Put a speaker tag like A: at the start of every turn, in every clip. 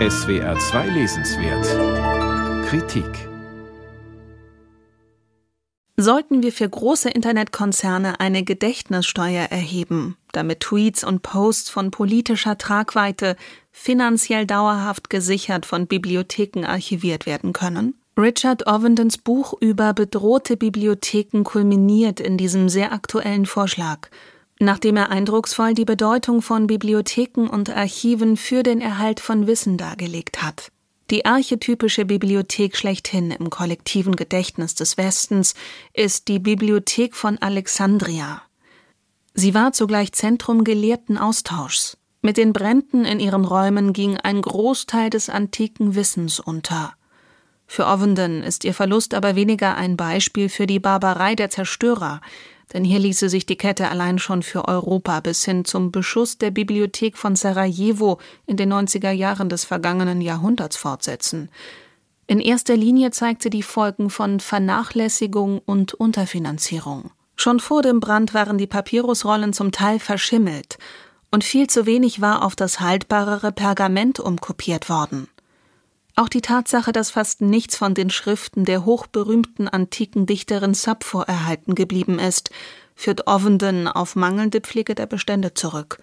A: SWR 2 Lesenswert. Kritik.
B: Sollten wir für große Internetkonzerne eine Gedächtnissteuer erheben, damit Tweets und Posts von politischer Tragweite finanziell dauerhaft gesichert von Bibliotheken archiviert werden können? Richard Ovendens Buch über bedrohte Bibliotheken kulminiert in diesem sehr aktuellen Vorschlag, nachdem er eindrucksvoll die Bedeutung von Bibliotheken und Archiven für den Erhalt von Wissen dargelegt hat. Die archetypische Bibliothek schlechthin im kollektiven Gedächtnis des Westens ist die Bibliothek von Alexandria. Sie war zugleich Zentrum gelehrten Austauschs. Mit den Bränden in ihren Räumen ging ein Großteil des antiken Wissens unter. Für Ovenden ist ihr Verlust aber weniger ein Beispiel für die Barbarei der Zerstörer, denn hier ließe sich die Kette allein schon für Europa bis hin zum Beschuss der Bibliothek von Sarajevo in den 90er Jahren des vergangenen Jahrhunderts fortsetzen. In erster Linie zeigt sie die Folgen von Vernachlässigung und Unterfinanzierung. Schon vor dem Brand waren die Papyrusrollen zum Teil verschimmelt und viel zu wenig war auf das haltbarere Pergament umkopiert worden. Auch die Tatsache, dass fast nichts von den Schriften der hochberühmten antiken Dichterin Sappho erhalten geblieben ist, führt Ovenden auf mangelnde Pflege der Bestände zurück.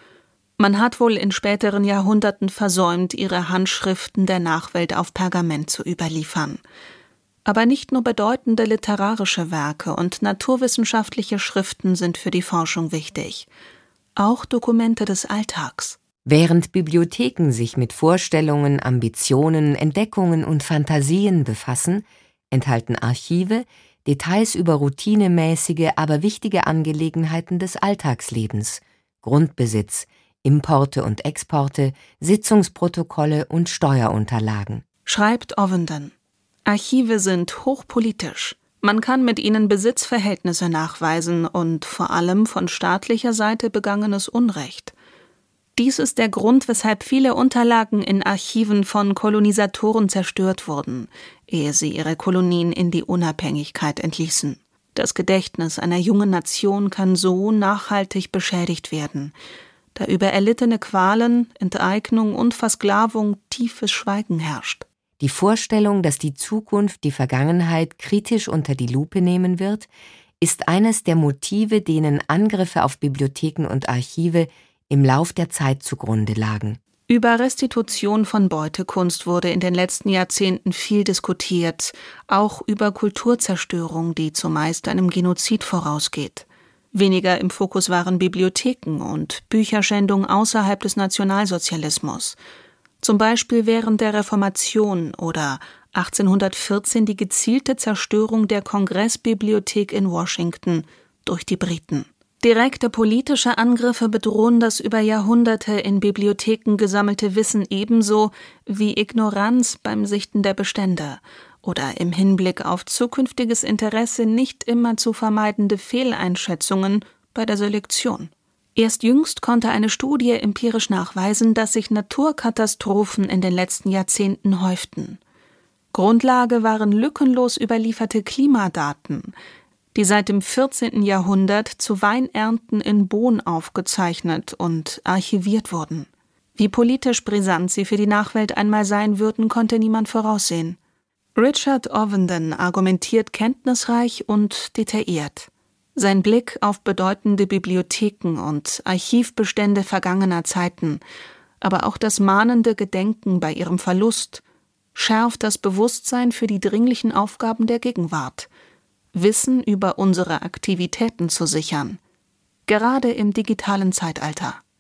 B: Man hat wohl in späteren Jahrhunderten versäumt, ihre Handschriften der Nachwelt auf Pergament zu überliefern. Aber nicht nur bedeutende literarische Werke und naturwissenschaftliche Schriften sind für die Forschung wichtig, auch Dokumente des Alltags.
C: Während Bibliotheken sich mit Vorstellungen, Ambitionen, Entdeckungen und Fantasien befassen, enthalten Archive Details über routinemäßige, aber wichtige Angelegenheiten des Alltagslebens, Grundbesitz, Importe und Exporte, Sitzungsprotokolle und Steuerunterlagen.
B: Schreibt Ovenden. Archive sind hochpolitisch. Man kann mit ihnen Besitzverhältnisse nachweisen und vor allem von staatlicher Seite begangenes Unrecht. Dies ist der Grund, weshalb viele Unterlagen in Archiven von Kolonisatoren zerstört wurden, ehe sie ihre Kolonien in die Unabhängigkeit entließen. Das Gedächtnis einer jungen Nation kann so nachhaltig beschädigt werden, da über erlittene Qualen, Enteignung und Versklavung tiefes Schweigen herrscht.
C: Die Vorstellung, dass die Zukunft die Vergangenheit kritisch unter die Lupe nehmen wird, ist eines der Motive, denen Angriffe auf Bibliotheken und Archive im Lauf der Zeit zugrunde lagen.
B: Über Restitution von Beutekunst wurde in den letzten Jahrzehnten viel diskutiert, auch über Kulturzerstörung, die zumeist einem Genozid vorausgeht. Weniger im Fokus waren Bibliotheken und Bücherschändung außerhalb des Nationalsozialismus. Zum Beispiel während der Reformation oder 1814 die gezielte Zerstörung der Kongressbibliothek in Washington durch die Briten. Direkte politische Angriffe bedrohen das über Jahrhunderte in Bibliotheken gesammelte Wissen ebenso wie Ignoranz beim Sichten der Bestände oder im Hinblick auf zukünftiges Interesse nicht immer zu vermeidende Fehleinschätzungen bei der Selektion. Erst jüngst konnte eine Studie empirisch nachweisen, dass sich Naturkatastrophen in den letzten Jahrzehnten häuften. Grundlage waren lückenlos überlieferte Klimadaten, die seit dem 14. Jahrhundert zu Weinernten in Bohn aufgezeichnet und archiviert wurden. Wie politisch brisant sie für die Nachwelt einmal sein würden, konnte niemand voraussehen. Richard Ovenden argumentiert kenntnisreich und detailliert. Sein Blick auf bedeutende Bibliotheken und Archivbestände vergangener Zeiten, aber auch das mahnende Gedenken bei ihrem Verlust, schärft das Bewusstsein für die dringlichen Aufgaben der Gegenwart – Wissen über unsere Aktivitäten zu sichern, gerade im digitalen Zeitalter.